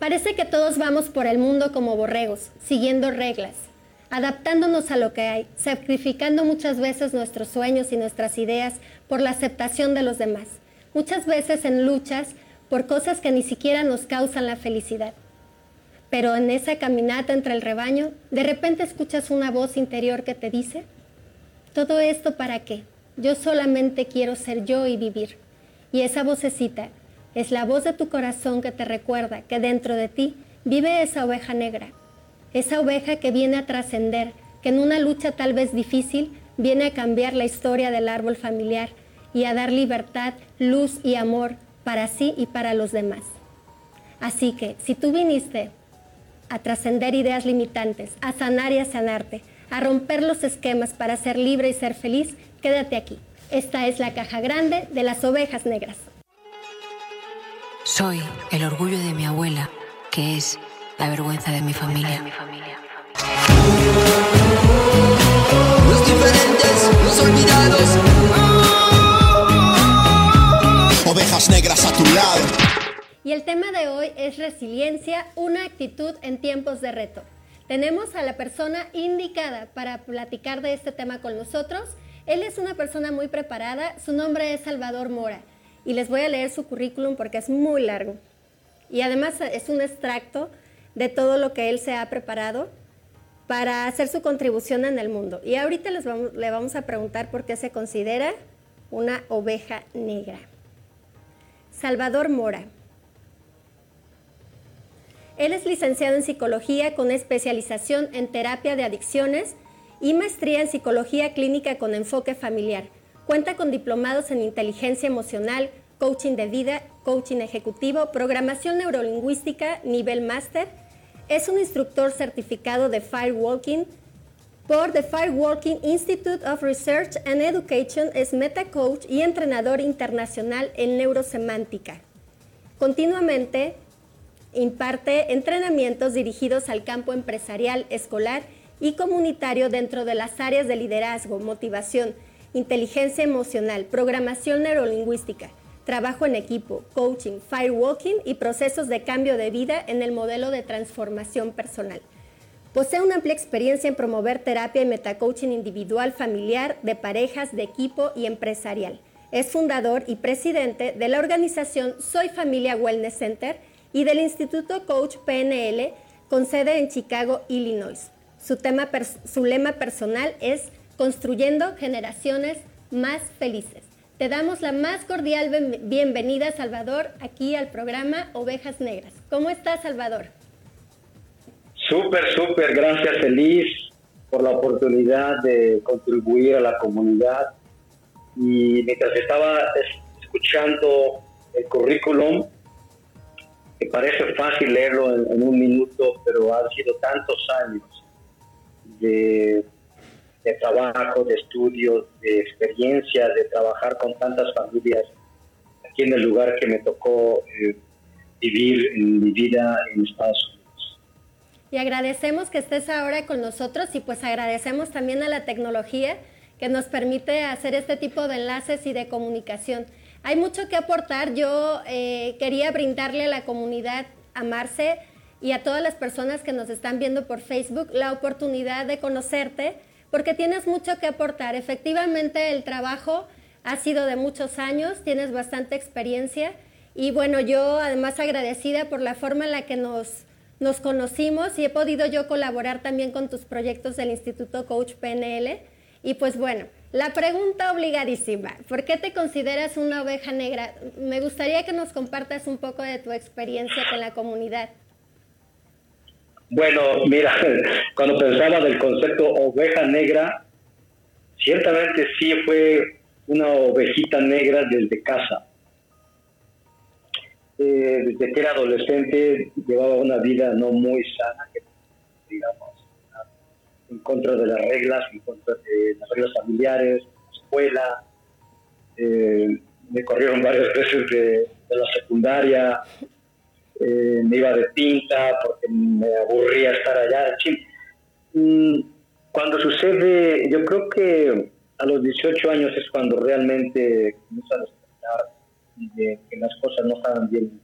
Parece que todos vamos por el mundo como borregos, siguiendo reglas, adaptándonos a lo que hay, sacrificando muchas veces nuestros sueños y nuestras ideas por la aceptación de los demás, muchas veces en luchas por cosas que ni siquiera nos causan la felicidad. Pero en esa caminata entre el rebaño, de repente escuchas una voz interior que te dice, ¿todo esto para qué? Yo solamente quiero ser yo y vivir. Y esa vocecita es la voz de tu corazón que te recuerda que dentro de ti vive esa oveja negra, esa oveja que viene a trascender, que en una lucha tal vez difícil viene a cambiar la historia del árbol familiar y a dar libertad, luz y amor para sí y para los demás. Así que si tú viniste a trascender ideas limitantes, a sanar y a sanarte, a romper los esquemas para ser libre y ser feliz, quédate aquí. Esta es la caja grande de las ovejas negras. Soy el orgullo de mi abuela, que es la vergüenza de mi familia. Los diferentes, los olvidados. Ovejas negras a tu lado. Y el tema de hoy es resiliencia, una actitud en tiempos de reto. Tenemos a la persona indicada para platicar de este tema con nosotros. Él es una persona muy preparada, su nombre es Salvador Mora y les voy a leer su currículum porque es muy largo. Y además es un extracto de todo lo que él se ha preparado para hacer su contribución en el mundo. Y ahorita les le vamos a preguntar por qué se considera una oveja negra. Salvador Mora él es licenciado en psicología con especialización en terapia de adicciones y maestría en psicología clínica con enfoque familiar. Cuenta con diplomados en inteligencia emocional, coaching de vida, coaching ejecutivo, programación neurolingüística, nivel máster. Es un instructor certificado de Firewalking por The Firewalking Institute of Research and Education. Es meta coach y entrenador internacional en neurosemántica. Continuamente Imparte entrenamientos dirigidos al campo empresarial, escolar y comunitario dentro de las áreas de liderazgo, motivación, inteligencia emocional, programación neurolingüística, trabajo en equipo, coaching, firewalking y procesos de cambio de vida en el modelo de transformación personal. Posee una amplia experiencia en promover terapia y metacoaching individual, familiar, de parejas, de equipo y empresarial. Es fundador y presidente de la organización Soy Familia Wellness Center y del Instituto Coach PNL con sede en Chicago, Illinois. Su, tema su lema personal es Construyendo generaciones más felices. Te damos la más cordial bienvenida, Salvador, aquí al programa Ovejas Negras. ¿Cómo estás, Salvador? Súper, súper, gracias, feliz por la oportunidad de contribuir a la comunidad. Y mientras estaba escuchando el currículum, que parece fácil leerlo en, un minuto, pero han sido tantos años de, trabajo, de estudio, de experiencia, de trabajar con tantas familias aquí en el lugar que me tocó eh, vivir en mi vida en Estados Unidos. Y agradecemos que estés ahora con nosotros y pues agradecemos también a la tecnología que nos permite hacer este tipo de enlaces y de comunicación. Hay mucho que aportar. Yo eh, quería brindarle a la comunidad, a Marce y a todas las personas que nos están viendo por Facebook la oportunidad de conocerte porque tienes mucho que aportar. Efectivamente, el trabajo ha sido de muchos años, tienes bastante experiencia y bueno, yo además agradecida por la forma en la que nos, nos conocimos y he podido yo colaborar también con tus proyectos del Instituto Coach PNL. Y pues bueno, la pregunta obligadísima, ¿por qué te consideras una oveja negra? Me gustaría que nos compartas un poco de tu experiencia con la comunidad. Bueno, mira, cuando pensaba del concepto oveja negra, ciertamente sí fue una ovejita negra desde casa. Eh, desde que era adolescente llevaba una vida no muy sana, digamos en contra de las reglas, en contra de las reglas familiares, la escuela. Eh, me corrieron varias veces de, la secundaria, eh, me iba de pinta porque me aburría estar allá. Mm, cuando sucede, yo creo que a los 18 años es cuando realmente comienzo a despertar de que las cosas no estaban bien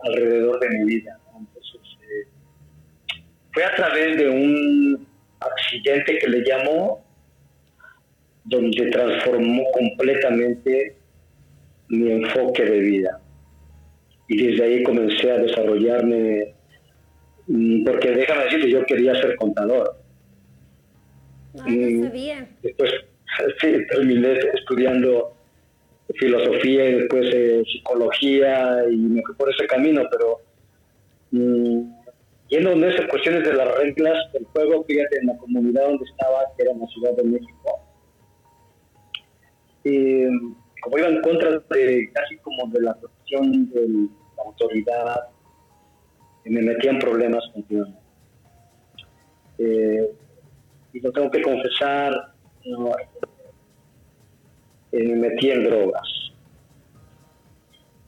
alrededor de mi vida. Entonces a través de un accidente que le llamó, donde transformó completamente mi enfoque de vida. Y desde ahí comencé a desarrollarme, mm, porque déjame decirte, yo quería ser contador. No, no sabía. Después sí, terminé estudiando filosofía y después eh, psicología y me fui por ese camino, pero mm, yendo en esas cuestiones de las reglas del juego, fíjate, en la comunidad donde estaba, que era en la Ciudad de México, y como iba en contra de casi como de la de la autoridad, me metía en problemas. Eh, y lo tengo que confesar, eh, me metí en drogas.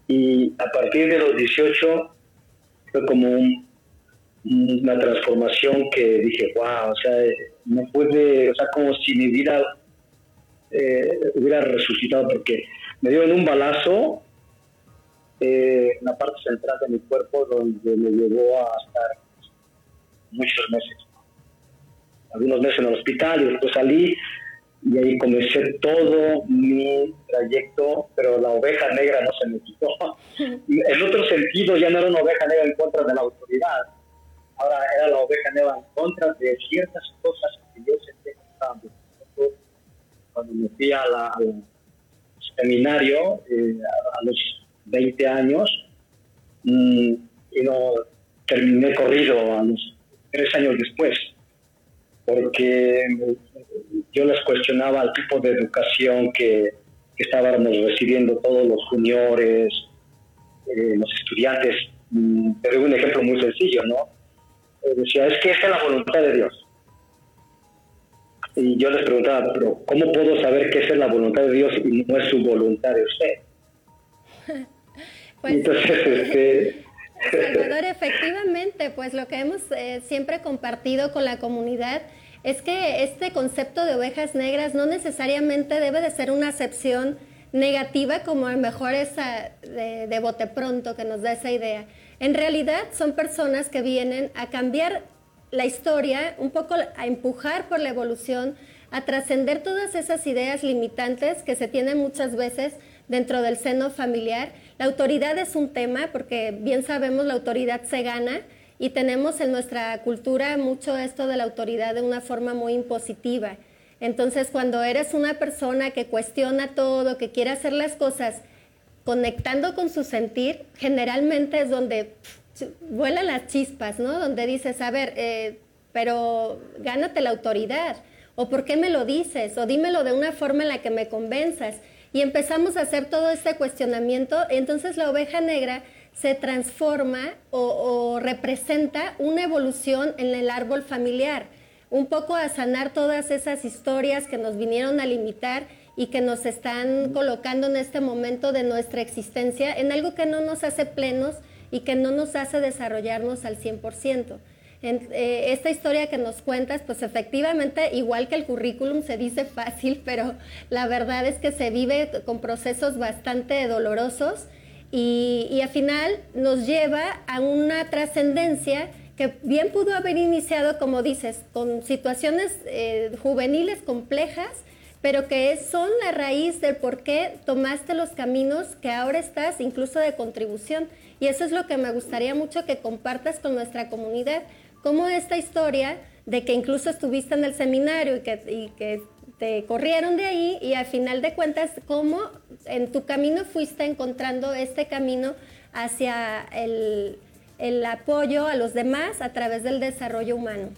Y a partir de los 18 fue como una transformación que dije, wow, o sea, no puede, o sea, como si mi vida eh, hubiera resucitado, porque me dio en un balazo eh, en la parte central de mi cuerpo, donde me llevó a estar muchos meses, algunos meses en el hospital, y después salí y ahí comencé todo mi trayecto, pero la oveja negra no se me quitó. En otro sentido, ya no era una oveja negra en contra de la autoridad, ahora era la oveja negra en contra de ciertas cosas que yo sentía que estaban cuando me fui a la, al seminario eh, a, los 20 años mm, y no terminé corrido a los tres años después porque yo les cuestionaba el tipo de educación que, estábamos recibiendo todos los juniores, eh, los estudiantes. Mm, pero un ejemplo muy sencillo, ¿no? Eh, decía, es que esta es la voluntad de Dios. Y yo les preguntaba, pero ¿cómo puedo saber que esa es la voluntad de Dios y no es su voluntad de usted? pues, Entonces, este... Salvador, efectivamente, pues lo que hemos eh, siempre compartido con la comunidad es que este concepto de ovejas negras no necesariamente debe de ser una acepción negativa como a lo mejor esa de, de bote pronto que nos da esa idea. En realidad son personas que vienen a cambiar la historia, un poco a empujar por la evolución, a trascender todas esas ideas limitantes que se tienen muchas veces dentro del seno familiar. La autoridad es un tema porque bien sabemos la autoridad se gana y tenemos en nuestra cultura mucho esto de la autoridad de una forma muy impositiva. Entonces, cuando eres una persona que cuestiona todo, que quiere hacer las cosas conectando con su sentir, generalmente es donde vuelan las chispas, ¿no? Donde dices, a ver, eh, pero gánate la autoridad, o por qué me lo dices, o dímelo de una forma en la que me convenzas. Y empezamos a hacer todo este cuestionamiento, entonces la oveja negra se transforma o, representa una evolución en el árbol familiar, un poco a sanar todas esas historias que nos vinieron a limitar y que nos están colocando en este momento de nuestra existencia en algo que no nos hace plenos y que no nos hace desarrollarnos al 100%. En, eh, esta historia que nos cuentas, pues efectivamente, igual que el currículum, se dice fácil, pero la verdad es que se vive con procesos bastante dolorosos y, al final nos lleva a una trascendencia que bien pudo haber iniciado, como dices, con situaciones eh, juveniles complejas, pero que son la raíz del por qué tomaste los caminos que ahora estás, incluso de contribución. Y eso es lo que me gustaría mucho que compartas con nuestra comunidad, cómo esta historia de que incluso estuviste en el seminario y que, y que te corrieron de ahí y al final de cuentas, cómo en tu camino fuiste encontrando este camino hacia el, apoyo a los demás a través del desarrollo humano.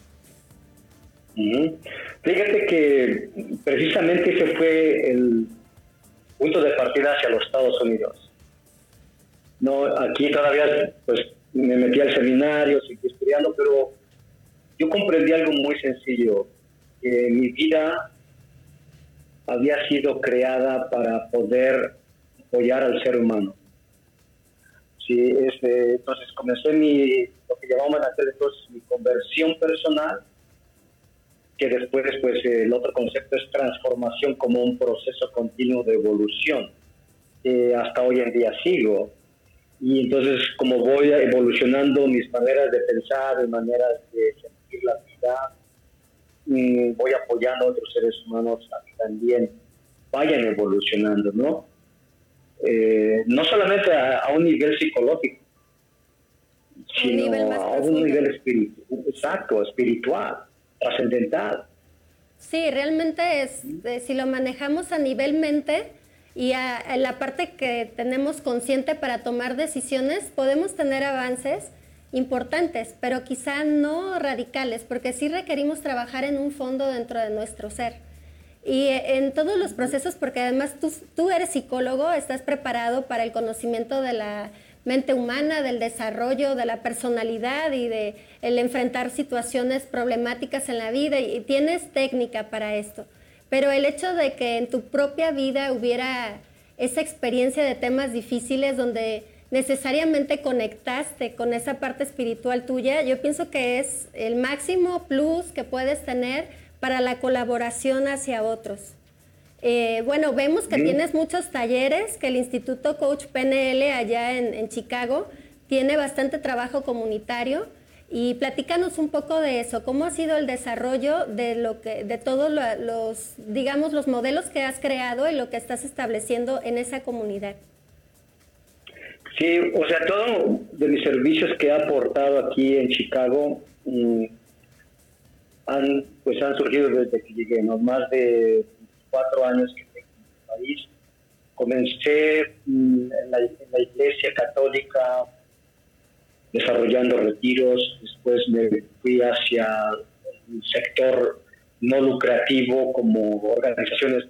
Fíjate que precisamente ese fue el punto de partida hacia los Estados Unidos. No, aquí todavía pues me metí al seminario, pero yo comprendí algo muy sencillo, que mi vida había sido creada para poder apoyar al ser humano. Sí, este, entonces comencé mi, lo que llamaban aquel entonces mi conversión personal, que después pues el otro concepto es transformación como un proceso continuo de evolución. hasta hoy en día sigo. Y entonces como voy evolucionando mis maneras de pensar, mis maneras de sentir, comunidad, y voy apoyando a otros seres humanos a que también vayan evolucionando, ¿no? Eh, no solamente a, un nivel psicológico, sino a un nivel espiritual, exacto, espiritual, trascendental. Sí, realmente es, eh, si lo manejamos a nivel mente y a, la parte que tenemos consciente para tomar decisiones, podemos tener avances importantes, pero quizá no radicales, porque sí requerimos trabajar en un fondo dentro de nuestro ser. Y en todos los procesos, porque además tú, tú eres psicólogo, estás preparado para el conocimiento de la mente humana, del desarrollo, de la personalidad y de el enfrentar situaciones problemáticas en la vida y tienes técnica para esto. Pero el hecho de que en tu propia vida hubiera esa experiencia de temas difíciles donde necesariamente conectaste con esa parte espiritual tuya, yo pienso que es el máximo plus que puedes tener para la colaboración hacia otros. Eh, bueno, vemos que tienes muchos talleres, que el Instituto Coach PNL allá en, Chicago tiene bastante trabajo comunitario. Y platícanos un poco de eso, cómo ha sido el desarrollo de lo que, de todos los, digamos, los modelos que has creado y lo que estás estableciendo en esa comunidad. Sí, o sea, todo de mis servicios que he aportado aquí en Chicago mm, han, pues han surgido desde que llegué, ¿no? Más de cuatro años que tengo en el país. Comencé mm, en la, iglesia católica desarrollando retiros, después me fui hacia el sector no lucrativo como organizaciones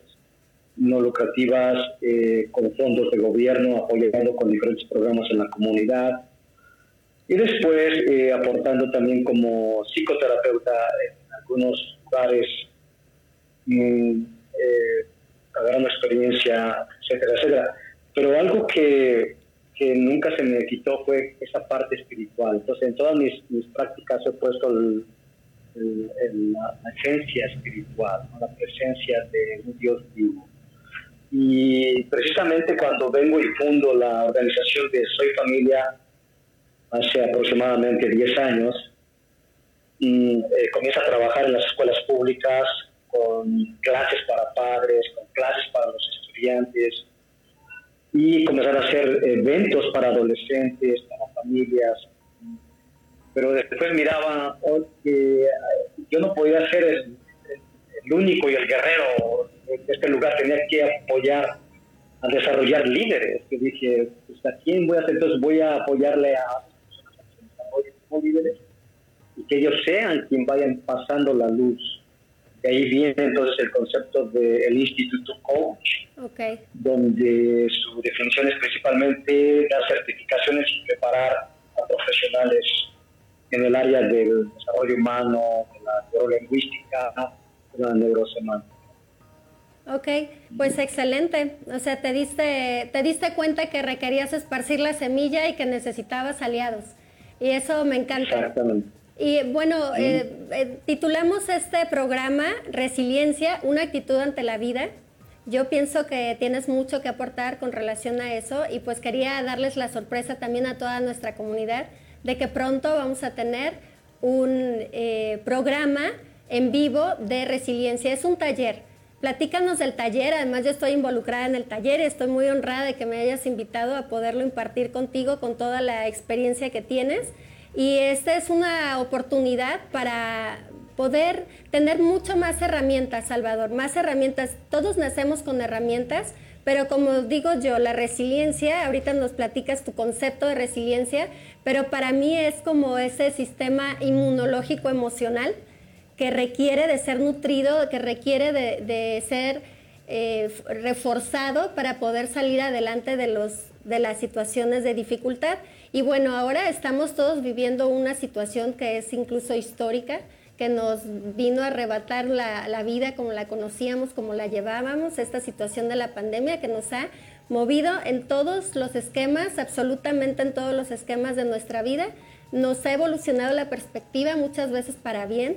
no lucrativas eh, con fondos de gobierno, apoyando con diferentes programas en la comunidad. Y después eh, aportando también como psicoterapeuta en algunos lugares mm, eh, experiencia, etcétera, etcétera. Pero algo que, que, nunca se me quitó fue esa parte espiritual. Entonces, en todas mis, mis prácticas he puesto el, la, esencia espiritual, la presencia de un Dios vivo. Y precisamente cuando vengo y fundo la organización de Soy Familia hace aproximadamente 10 años, y, eh, comienza a trabajar en las escuelas públicas con clases para padres, con clases para los estudiantes y comenzar a hacer eventos para adolescentes, para familias. Pero después miraba oh, que yo no podía ser el, único y el guerrero de este lugar, tenía que apoyar a desarrollar líderes. Que dije, pues, ¿a quién voy a hacer? Entonces voy a apoyarle a personas como líderes y que ellos sean quien vayan pasando la luz de ahí viene entonces el concepto del Instituto Coach, donde su definición es principalmente dar certificaciones y preparar a profesionales en el área del desarrollo humano, de la neurolingüística, de la neurosemántica. Ok, pues excelente. O sea, te diste, te diste cuenta que requerías esparcir la semilla y que necesitabas aliados. Y eso me encanta. Exactamente. Y bueno, eh, eh, titulamos este programa Resiliencia, una actitud ante la vida. Yo pienso que tienes mucho que aportar con relación a eso y pues quería darles la sorpresa también a toda nuestra comunidad de que pronto vamos a tener un eh, programa en vivo de resiliencia. Es un taller. Platícanos del taller, además yo estoy involucrada en el taller y estoy muy honrada de que me hayas invitado a poderlo impartir contigo con toda la experiencia que tienes. Y esta es una oportunidad para poder tener mucho más herramientas, Salvador, más herramientas. Todos nacemos con herramientas, pero como digo yo, la resiliencia, ahorita nos platicas tu concepto de resiliencia, pero para mí es como ese sistema inmunológico emocional que requiere de ser nutrido, que requiere de, ser eh, reforzado para poder salir adelante de, los, de las situaciones de dificultad. Y bueno, ahora estamos todos viviendo una situación que es incluso histórica, que nos vino a arrebatar la, vida como la conocíamos, como la llevábamos, esta situación de la pandemia que nos ha movido en todos los esquemas, absolutamente en todos los esquemas de nuestra vida, nos ha evolucionado la perspectiva muchas veces para bien,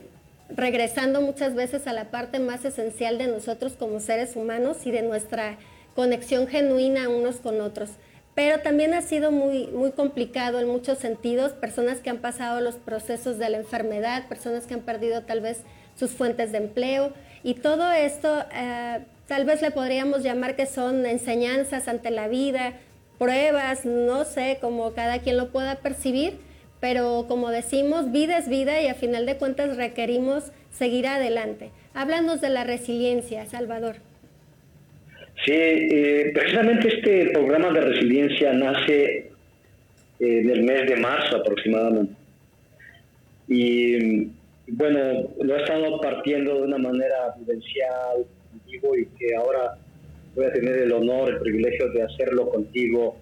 regresando muchas veces a la parte más esencial de nosotros como seres humanos y de nuestra conexión genuina unos con otros. Pero también ha sido muy, muy complicado en muchos sentidos, personas que han pasado los procesos de la enfermedad, personas que han perdido tal vez sus fuentes de empleo y todo esto eh, tal vez le podríamos llamar que son enseñanzas ante la vida, pruebas, no sé, como cada quien lo pueda percibir, pero como decimos, vida es vida y a final de cuentas requerimos seguir adelante. Háblanos de la resiliencia, Salvador. Sí, eh, precisamente este programa de resiliencia nace eh, el mes de marzo aproximadamente. Y bueno, lo he estado partiendo de una manera vivencial contigo y que ahora voy a tener el honor, el privilegio de hacerlo contigo,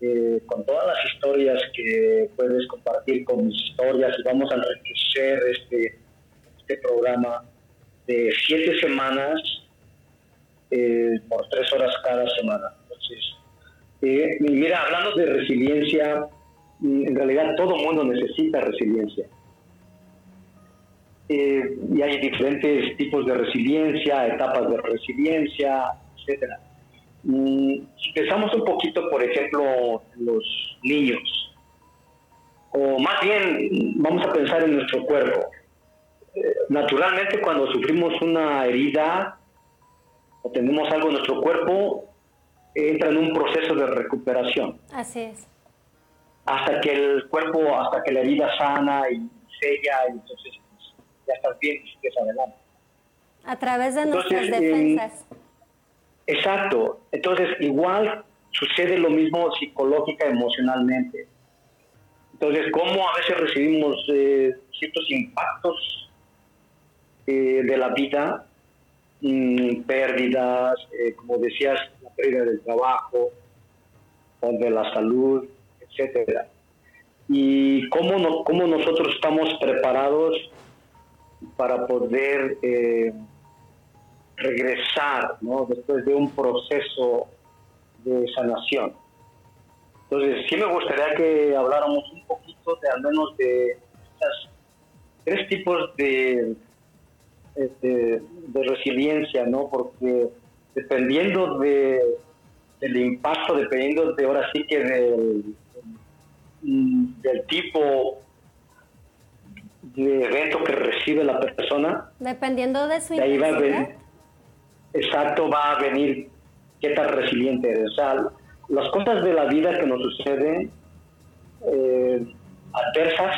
eh, con todas las historias que puedes compartir con mis historias y vamos a enriquecer este, este programa de siete semanas eh, por tres horas cada semana. Entonces, eh, mira, hablando de resiliencia, mm, en realidad todo mundo necesita resiliencia. Eh, y hay diferentes tipos de resiliencia, etapas de resiliencia, etcétera. Mm, si pensamos un poquito, por ejemplo, los niños, o más bien vamos a pensar en nuestro cuerpo. naturalmente, cuando sufrimos una herida, o tenemos algo en nuestro cuerpo, entra en un proceso de recuperación. Así es. Hasta que el cuerpo, hasta que la herida sana y sella, y entonces pues, ya estás bien y sigues adelante. A través de nuestras defensas. exacto. Entonces, igual sucede lo mismo psicológica, emocionalmente. Entonces, ¿cómo a veces recibimos eh, ciertos impactos eh, de la vida Mm, pérdidas, eh, como decías, la pérdida del trabajo, o de la salud, etcétera. Y cómo, no, cómo nosotros estamos preparados para poder eh, regresar ¿no? después de un proceso de sanación. Entonces, sí me gustaría que habláramos un poquito de al menos de estas tres tipos de este, de resiliencia, ¿no? Porque dependiendo de, del impacto, dependiendo de ahora sí que del, del tipo de evento que recibe la persona. Dependiendo de su de ahí va a venir, Exacto, va a venir qué tan resiliente eres. O sea, las cosas de la vida que nos suceden eh, adversas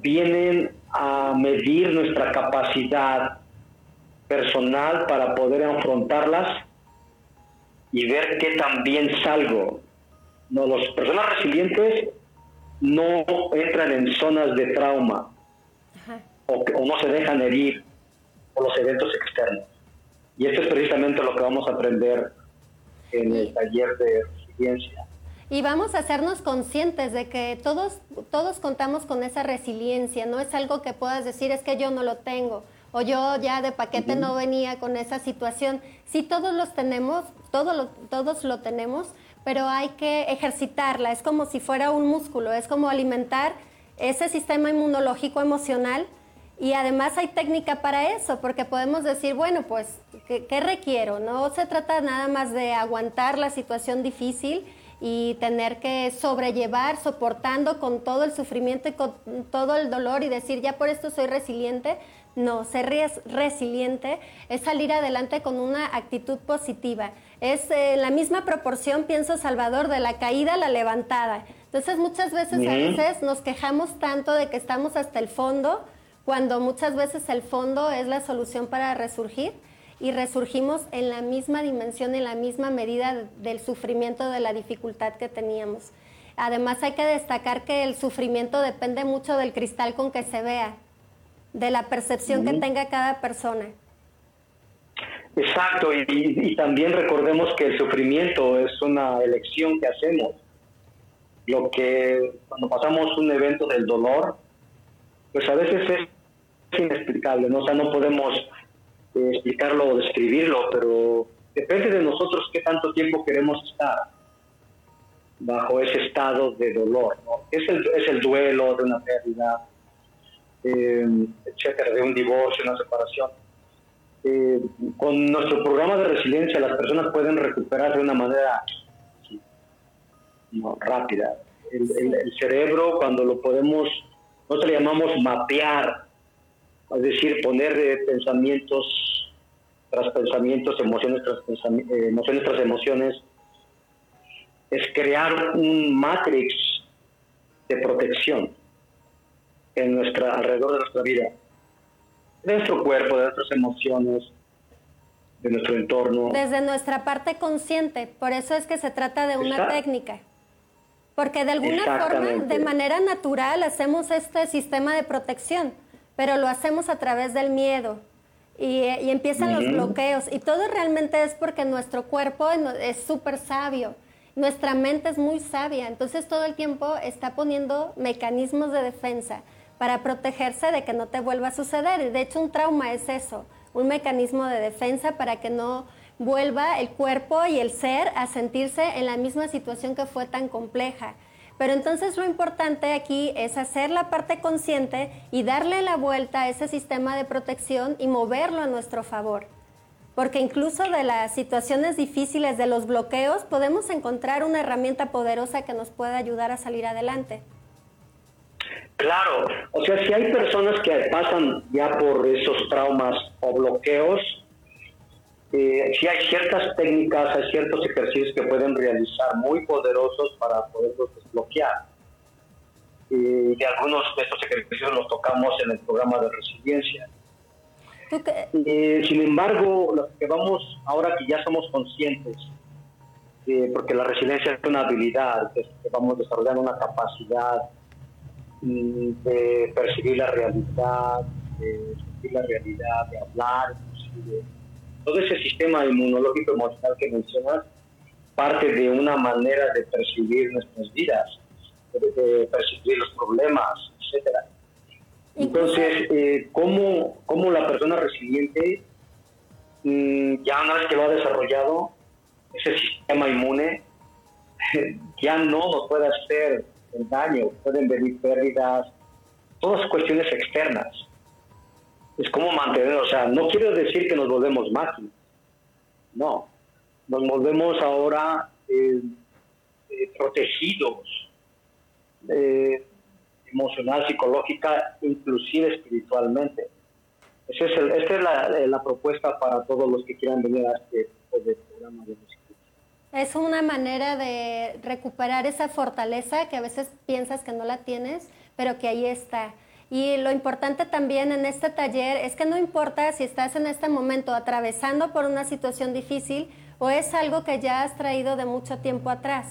vienen a medir nuestra capacidad personal para poder afrontarlas y ver qué también salgo. No, las personas resilientes no entran en zonas de trauma o, o, no se dejan herir por los eventos externos. Y esto es precisamente lo que vamos a aprender en el taller de resiliencia y vamos a hacernos conscientes de que todos, todos contamos con esa resiliencia, no es algo que puedas decir es que yo no lo tengo o yo ya de paquete no venía con esa situación. Sí, todos los tenemos, todos todos lo tenemos, pero hay que ejercitarla, es como si fuera un músculo, es como alimentar ese sistema inmunológico emocional y además hay técnica para eso, porque podemos decir, bueno, pues, ¿qué, ¿qué, requiero? No se trata nada más de aguantar la situación difícil, y tener que sobrellevar, soportando con todo el sufrimiento y con todo el dolor y decir, ya por esto soy resiliente. No, ser resiliente es salir adelante con una actitud positiva. Es eh, la misma proporción, pienso, Salvador, de la caída a la levantada. Entonces muchas veces a veces nos quejamos tanto de que estamos hasta el fondo, cuando muchas veces el fondo es la solución para resurgir y resurgimos en la misma dimensión, en la misma medida del sufrimiento, de la dificultad que teníamos. Además hay que destacar que el sufrimiento depende mucho del cristal con que se vea, de la percepción que tenga cada persona. Exacto, y, y, también recordemos que el sufrimiento es una elección que hacemos. Lo que cuando pasamos un evento del dolor, pues a veces es inexplicable, ¿no? O sea, no podemos explicarlo o describirlo, pero depende de nosotros qué tanto tiempo queremos estar bajo ese estado de dolor. Es, el, es el duelo de una pérdida, eh, etcétera, de un divorcio, una separación. Eh, con nuestro programa de resiliencia las personas pueden recuperar de una manera no, rápida. El, el- el cerebro, cuando lo podemos, nosotros le llamamos mapear, es decir, poner eh, pensamientos tras pensamientos, emociones tras pensami- eh, emociones tras emociones, es crear un matrix de protección en nuestra, alrededor de nuestra vida, de nuestro cuerpo, de nuestras emociones, de nuestro entorno. Desde nuestra parte consciente, por eso es que se trata de una técnica. Porque de alguna forma, de manera natural, hacemos este sistema de protección, pero lo hacemos a través del miedo. Y, y empiezan los bloqueos. Y todo realmente es porque nuestro cuerpo es súper sabio. Nuestra mente es muy sabia. Entonces todo el tiempo está poniendo mecanismos de defensa para protegerse de que no te vuelva a suceder. Y de hecho un trauma es eso, un mecanismo de defensa para que no vuelva el cuerpo y el ser a sentirse en la misma situación que fue tan compleja. Pero entonces lo importante aquí es hacer la parte consciente y darle la vuelta a ese sistema de protección y moverlo a nuestro favor. Porque incluso de las situaciones difíciles, de los bloqueos, podemos encontrar una herramienta poderosa que nos pueda ayudar a salir adelante. Claro, o sea, si hay personas que pasan ya por esos traumas o bloqueos, eh, sí hay ciertas técnicas, hay ciertos ejercicios que pueden realizar muy poderosos para poderlos desbloquear. Eh, y algunos de estos ejercicios los tocamos en el programa de resiliencia. ¿Tú qué- Eh, sin embargo, lo que vamos, ahora que ya somos conscientes, eh, porque la resiliencia es una habilidad, que, que vamos desarrollando una capacidad mm, de percibir la realidad, de sentir la realidad, de hablar, inclusive. Todo ese sistema inmunológico emocional que mencionas parte de una manera de percibir nuestras vidas, de, percibir los problemas, etcétera. Entonces, eh, ¿cómo, cómo la persona resiliente, mm, ya una vez que lo ha desarrollado, ese sistema inmune, ya no nos puede hacer el daño, pueden venir pérdidas, todas cuestiones externas. Es como mantener, o sea, no quiero decir que nos volvemos máquinas, no, nos volvemos ahora eh, eh, protegidos, eh, emocional, psicológica, inclusive espiritualmente. Ese es el- esta es la, eh, la propuesta para todos los que quieran venir a este de programa de música. Es una manera de recuperar esa fortaleza que a veces piensas que no la tienes, pero que ahí está. Y lo importante también en este taller es que no importa si estás en este momento atravesando por una situación difícil o es algo que ya has traído de mucho tiempo atrás.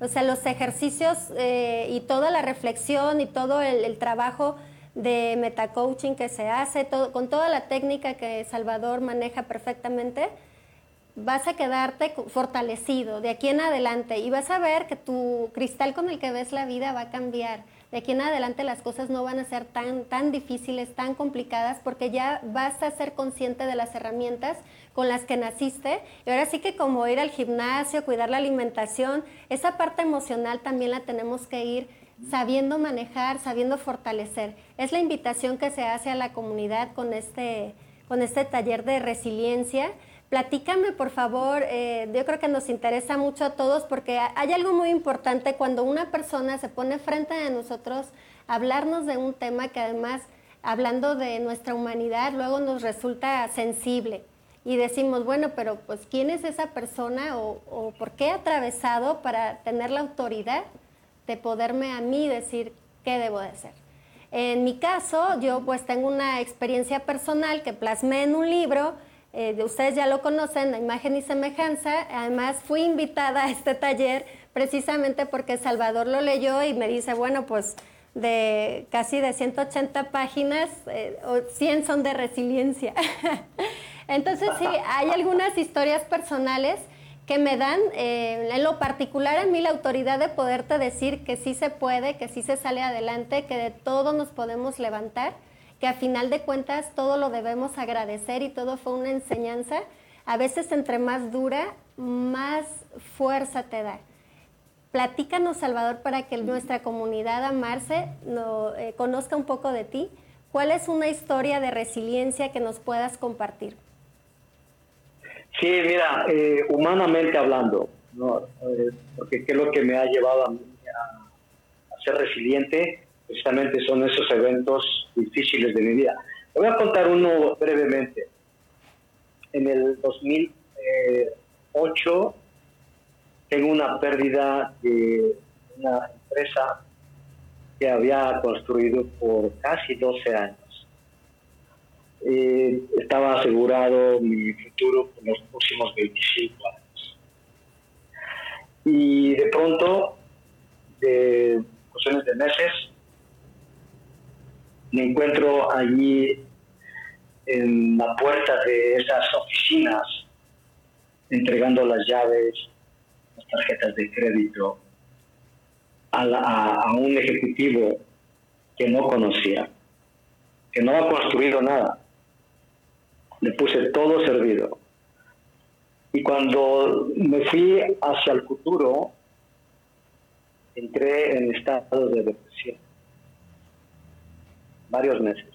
O sea, los ejercicios eh, y toda la reflexión y todo el, trabajo de metacoaching que se hace, con toda la técnica que Salvador maneja perfectamente, vas a quedarte fortalecido de aquí en adelante y vas a ver que tu cristal con el que ves la vida va a cambiar. De aquí en adelante las cosas no van a ser tan, tan difíciles, tan complicadas, porque ya vas a ser consciente de las herramientas con las que naciste. Y ahora sí que como ir al gimnasio, cuidar la alimentación, esa parte emocional también la tenemos que ir sabiendo manejar, sabiendo fortalecer. Es la invitación que se hace a la comunidad con este, con este taller de resiliencia. Platícame, por favor, eh, yo creo que nos interesa mucho a todos porque ha- hay algo muy importante cuando una persona se pone frente a nosotros hablarnos de un tema que además, hablando de nuestra humanidad, luego nos resulta sensible. Y decimos, bueno, pero pues ¿quién es esa persona o, o por qué ha atravesado para tener la autoridad de poderme a mí decir qué debo de hacer? En mi caso, yo pues tengo una experiencia personal que plasmé en un libro, eh, ustedes ya lo conocen, a imagen y semejanza. Además, fui invitada a este taller precisamente porque Salvador lo leyó y me dice, bueno, pues de casi de 180 páginas, eh, o 100 son de resiliencia. Entonces, sí, hay algunas historias personales que me dan, eh, en lo particular a mí, la autoridad de poderte decir que sí se puede, que sí se sale adelante, que de todo nos podemos levantar, que a final de cuentas todo lo debemos agradecer y todo fue una enseñanza. A veces entre más dura, más fuerza te da. Platícanos, Salvador, para que nuestra comunidad Amarse no, eh, conozca un poco de ti. ¿Cuál es una historia de resiliencia que nos puedas compartir? Sí, mira, eh, humanamente hablando, ¿no? Eh, porque es lo que me ha llevado a mí a, a ser resiliente, precisamente son esos eventos difíciles de mi vida. Le voy a contar uno brevemente. En el 2008 tengo una pérdida de una empresa que había construido por casi 12 años. Eh, estaba asegurado mi futuro por los próximos 25 años. Y de pronto, de cuestiones de meses, me encuentro allí en la puerta de esas oficinas entregando las llaves, las tarjetas de crédito a, un ejecutivo que no conocía, que no ha construido nada. Le puse todo servido. Y cuando me fui hacia el futuro, entré en estado de depresión. Varios meses.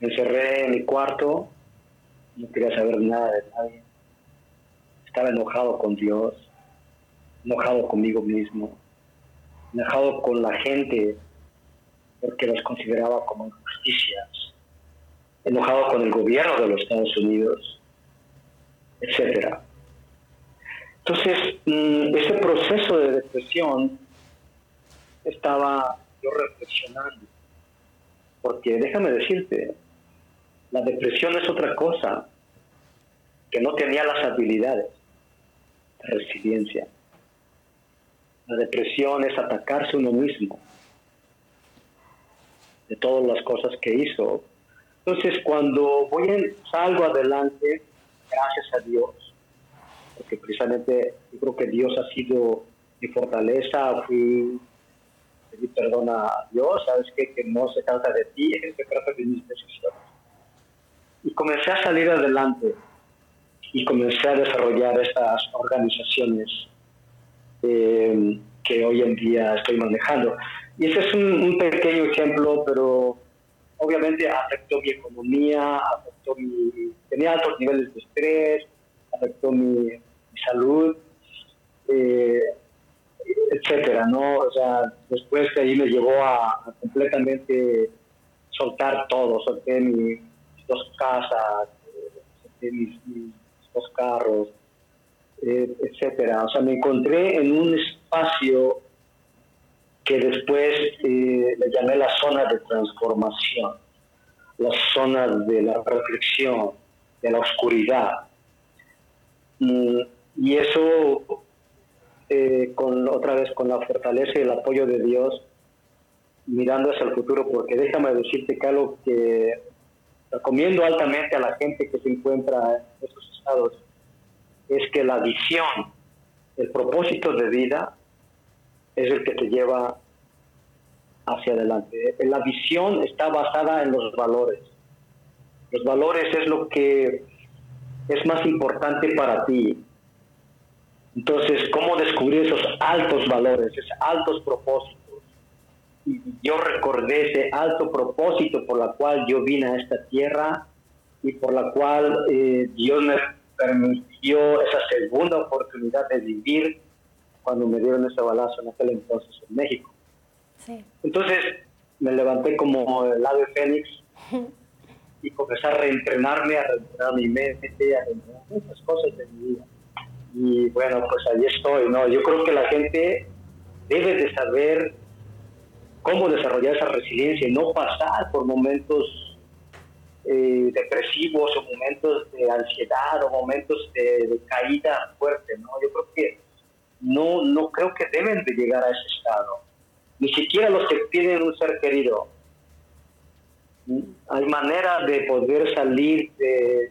Me encerré en mi cuarto, no quería saber nada de nadie. Estaba enojado con Dios, enojado conmigo mismo, enojado con la gente porque los consideraba como injusticias, enojado con el gobierno de los Estados Unidos, etcétera. Entonces, mm, ese proceso de depresión estaba yo reflexionando, porque déjame decirte, la depresión es otra cosa, que no tenía las habilidades de resiliencia. La depresión es atacarse uno mismo de todas las cosas que hizo. Entonces, cuando voy en, salgo adelante, gracias a Dios, porque precisamente yo creo que Dios ha sido mi fortaleza, fui pedí perdón a Dios, sabes qué? que no se trata de ti, se trata de mis decisiones. Y comencé a salir adelante y comencé a desarrollar estas organizaciones eh, que hoy en día estoy manejando. Y ese es un, un pequeño ejemplo, pero obviamente afectó mi economía, afectó mi, tenía altos niveles de estrés, afectó mi, mi salud, eh, etcétera, ¿no? O sea, después de ahí me llevó a, completamente soltar todo, solté mi- mis dos casas, solté mis, mis dos carros, eh, etcétera. O sea, me encontré en un espacio que después eh, le llamé la zona de transformación, la zona de la reflexión, de la oscuridad. Mm, y eso, eh, con otra vez, con la fortaleza y el apoyo de Dios, mirando hacia el futuro, porque déjame decirte algo que recomiendo altamente a la gente que se encuentra en esos estados es que la visión, el propósito de vida, es el que te lleva hacia adelante. La visión está basada en los valores. Los valores es lo que es más importante para ti. Entonces, ¿cómo descubrir esos altos valores, esos altos propósitos? Y yo recordé ese alto propósito por la cual yo vine a esta tierra y por la cual eh, Dios me permitió esa segunda oportunidad de vivir cuando me dieron ese balazo en aquel entonces en México. Sí. Entonces me levanté como el ave fénix y comencé a reentrenarme, a reentrenar mi mente, a reentrenar muchas cosas de mi vida. Y bueno, pues ahí estoy, ¿no? Yo creo que la gente debe de saber cómo desarrollar esa resiliencia y no pasar por momentos eh, depresivos o momentos de ansiedad o momentos de, de caída fuerte, ¿no? Yo creo que no, no creo que deben de llegar a ese estado. Ni siquiera los que tienen un ser querido. Hay manera de poder salir, de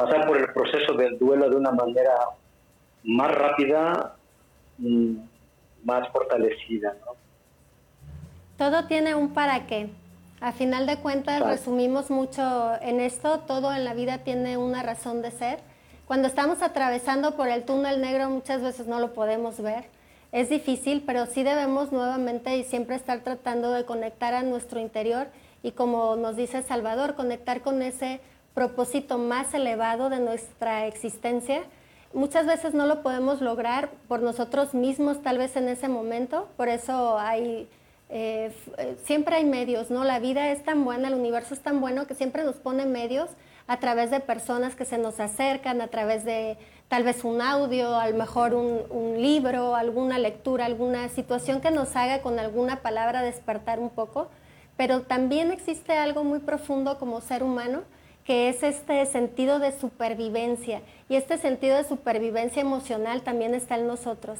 pasar por el proceso del duelo de una manera más rápida, mm, más fortalecida, ¿no? Todo tiene un para qué. A final de cuentas, Exacto. resumimos mucho en esto, todo en la vida tiene una razón de ser. Cuando estamos atravesando por el túnel negro muchas veces no lo podemos ver. Es difícil, pero sí debemos nuevamente y siempre estar tratando de conectar a nuestro interior y como nos dice Salvador, conectar con ese propósito más elevado de nuestra existencia muchas veces no lo podemos lograr por nosotros mismos, tal vez en ese momento, por eso hay... Eh, eh, siempre hay medios, ¿no? La vida es tan buena, el universo es tan bueno que siempre nos pone medios a través de personas que se nos acercan, a través de tal vez un audio, a lo mejor un, un, libro, alguna lectura, alguna situación que nos haga con alguna palabra despertar un poco. Pero también existe algo muy profundo como ser humano, que es este sentido de supervivencia. Y este sentido de supervivencia emocional también está en nosotros.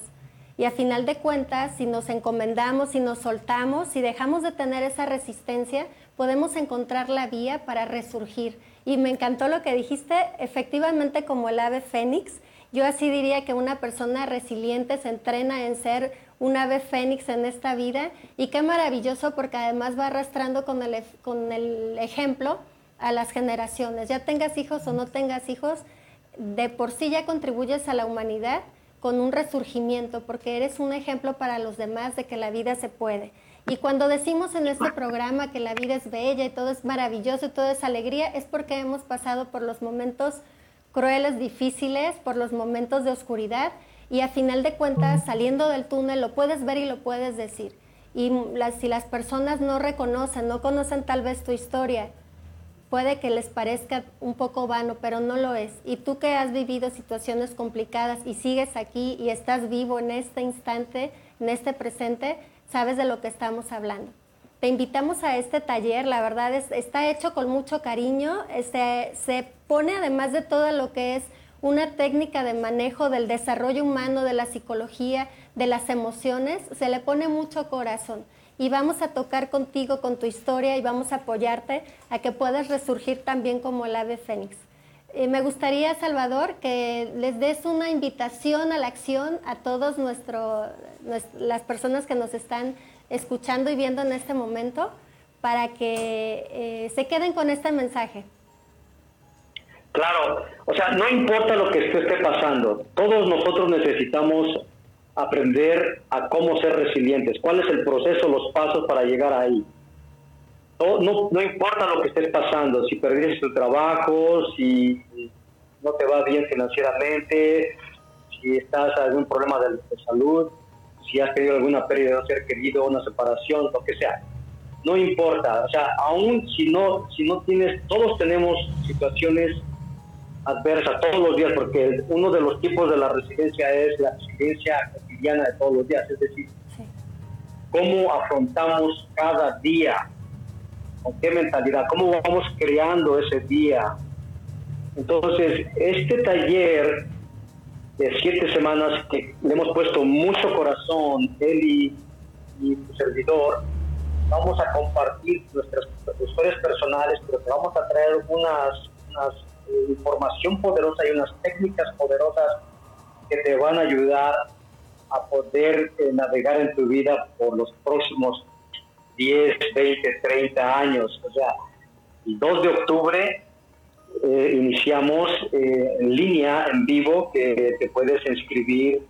Y a final de cuentas, si nos encomendamos, si nos soltamos, si dejamos de tener esa resistencia, podemos encontrar la vía para resurgir y me encantó lo que dijiste, efectivamente como el ave fénix, yo así diría que una persona resiliente se entrena en ser un ave fénix en esta vida y qué maravilloso porque además va arrastrando con el, con el ejemplo a las generaciones. Ya tengas hijos o no tengas hijos, de por sí ya contribuyes a la humanidad con un resurgimiento porque eres un ejemplo para los demás de que la vida se puede. Y cuando decimos en este programa que la vida es bella y todo es maravilloso y todo es alegría, es porque hemos pasado por los momentos crueles, difíciles, por los momentos de oscuridad y a final de cuentas saliendo del túnel lo puedes ver y lo puedes decir. Y si las personas no reconocen, no conocen tal vez tu historia, puede que les parezca un poco vano, pero no lo es. Y tú que has vivido situaciones complicadas y sigues aquí y estás vivo en este instante, en este presente, sabes de lo que estamos hablando. Te invitamos a este taller, la verdad es, está hecho con mucho cariño, este, se pone además de todo lo que es una técnica de manejo del desarrollo humano, de la psicología, de las emociones, se le pone mucho corazón y vamos a tocar contigo con tu historia y vamos a apoyarte a que puedas resurgir también como el ave fénix. Eh, me gustaría, Salvador, que les des una invitación a la acción a todas las personas que nos están escuchando y viendo en este momento para que eh, se queden con este mensaje. Claro, o sea, no importa lo que esté pasando, todos nosotros necesitamos aprender a cómo ser resilientes, cuál es el proceso, los pasos para llegar ahí no, no, importa lo que estés pasando, si perdiste tu trabajo, si no te va bien financieramente, si estás en algún problema de, salud, si has tenido alguna pérdida de un ser querido, una separación, lo que sea. No importa, o sea, aún si no, si no tienes, todos tenemos situaciones adversas todos los días, porque uno de los tipos de la resiliencia es la resiliencia cotidiana de todos los días, es decir, cómo afrontamos cada día con qué mentalidad, cómo vamos creando ese día. Entonces, este taller de siete semanas que le hemos puesto mucho corazón, él y, su servidor, vamos a compartir nuestras historias personales, pero te vamos a traer unas, unas eh, información poderosa y unas técnicas poderosas que te van a ayudar a poder eh, navegar en tu vida por los próximos 10, 20, 30 años. O sea, el 2 de octubre eh, iniciamos eh, en línea, en vivo, que te puedes inscribir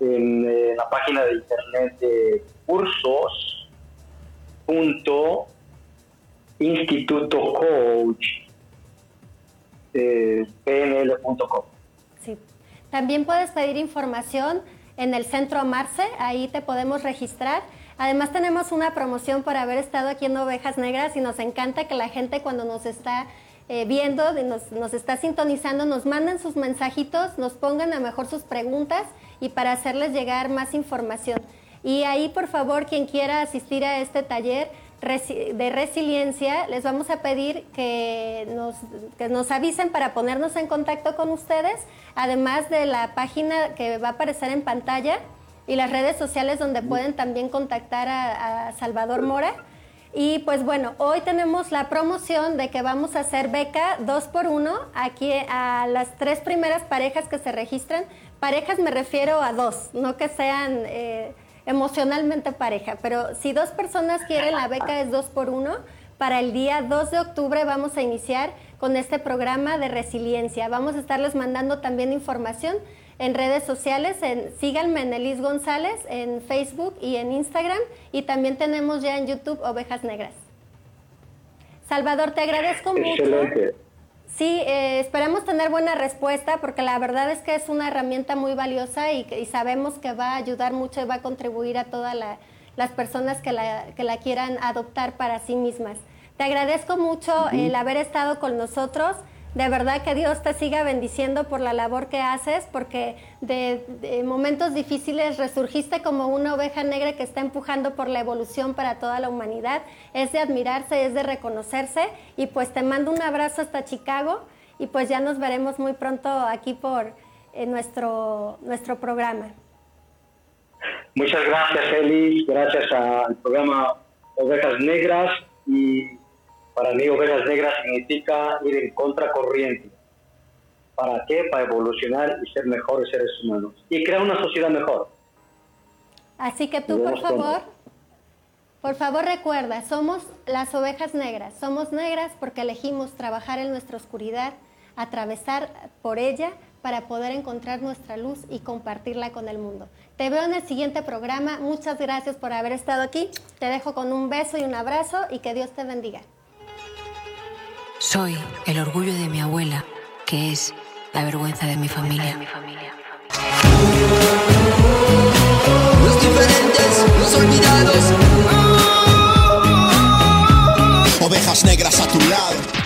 en la página de internet de cursos.institutocoach.pnl.com. Sí. También puedes pedir información en el centro Amarse, ahí te podemos registrar Además tenemos una promoción por haber estado aquí en Ovejas Negras y nos encanta que la gente cuando nos está eh, viendo, nos está sintonizando, nos manden sus mensajitos, nos pongan a mejor sus preguntas y para hacerles llegar más información. Y ahí, por favor, quien quiera asistir a este taller de resiliencia, les vamos a pedir que nos, que nos avisen para ponernos en contacto con ustedes, además de la página que va a aparecer en pantalla y las redes sociales donde pueden también contactar a, Salvador Mora. Y pues bueno, hoy tenemos la promoción de que vamos a hacer beca 2 por 1 aquí a las tres primeras parejas que se registran. Parejas me refiero a dos, no que sean eh, emocionalmente pareja, pero si dos personas quieren la beca es 2 por 1. Para el día 2 de octubre vamos a iniciar con este programa de resiliencia. Vamos a estarles mandando también información en redes sociales. En, síganme en Elis González en Facebook y en Instagram. Y también tenemos ya en YouTube Ovejas Negras. Salvador, te agradezco mucho. Sí, eh, esperamos tener buena respuesta porque la verdad es que es una herramienta muy valiosa y, y sabemos que va a ayudar mucho y va a contribuir a todas las personas que la, que la, quieran adoptar para sí mismas. Te agradezco mucho el haber estado con nosotros. De verdad que Dios te siga bendiciendo por la labor que haces, porque de, momentos difíciles resurgiste como una oveja negra que está empujando por la evolución para toda la humanidad. Es de admirarse, es de reconocerse y pues te mando un abrazo hasta Chicago y pues ya nos veremos muy pronto aquí por eh, nuestro, nuestro programa. Muchas gracias, Eli. Gracias al programa Ovejas Negras y para mí, ovejas negras significa ir en contracorriente. ¿Para qué? Para evolucionar y ser mejores seres humanos. Y crear una sociedad mejor. Así que tú, por favor, por favor recuerda, somos las ovejas negras. Somos negras porque elegimos trabajar en nuestra oscuridad, atravesar por ella para poder encontrar nuestra luz y compartirla con el mundo. Te veo en el siguiente programa. Muchas gracias por haber estado aquí. Te dejo con un beso y un abrazo y que Dios te bendiga. Soy el orgullo de mi abuela, que es la vergüenza de mi familia. Los diferentes, los olvidados. Ovejas negras a tu lado.